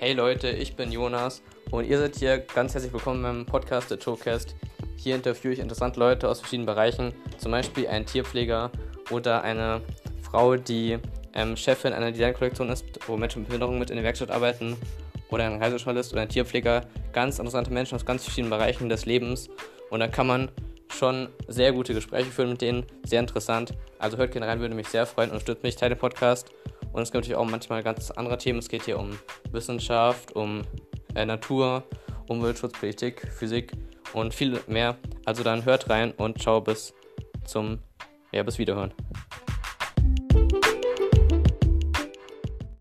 Hey Leute, ich bin Jonas und ihr seid hier ganz herzlich willkommen beim Podcast der Showcast. Hier interviewe ich interessante Leute aus verschiedenen Bereichen, zum Beispiel einen Tierpfleger oder eine Frau, die ähm, Chefin einer Designkollektion ist, wo Menschen mit Behinderung mit in der Werkstatt arbeiten, oder ein Reisejournalist oder ein Tierpfleger. Ganz interessante Menschen aus ganz verschiedenen Bereichen des Lebens und da kann man schon sehr gute Gespräche führen mit denen, sehr interessant. Also hört gerne rein, würde mich sehr freuen, unterstützt mich, teilt den Podcast. Und es gibt natürlich auch manchmal ganz andere Themen. Es geht hier um Wissenschaft, um äh, Natur, Umweltschutz, Politik, Physik und viel mehr. Also dann hört rein und ciao bis zum, ja, bis Wiederhören.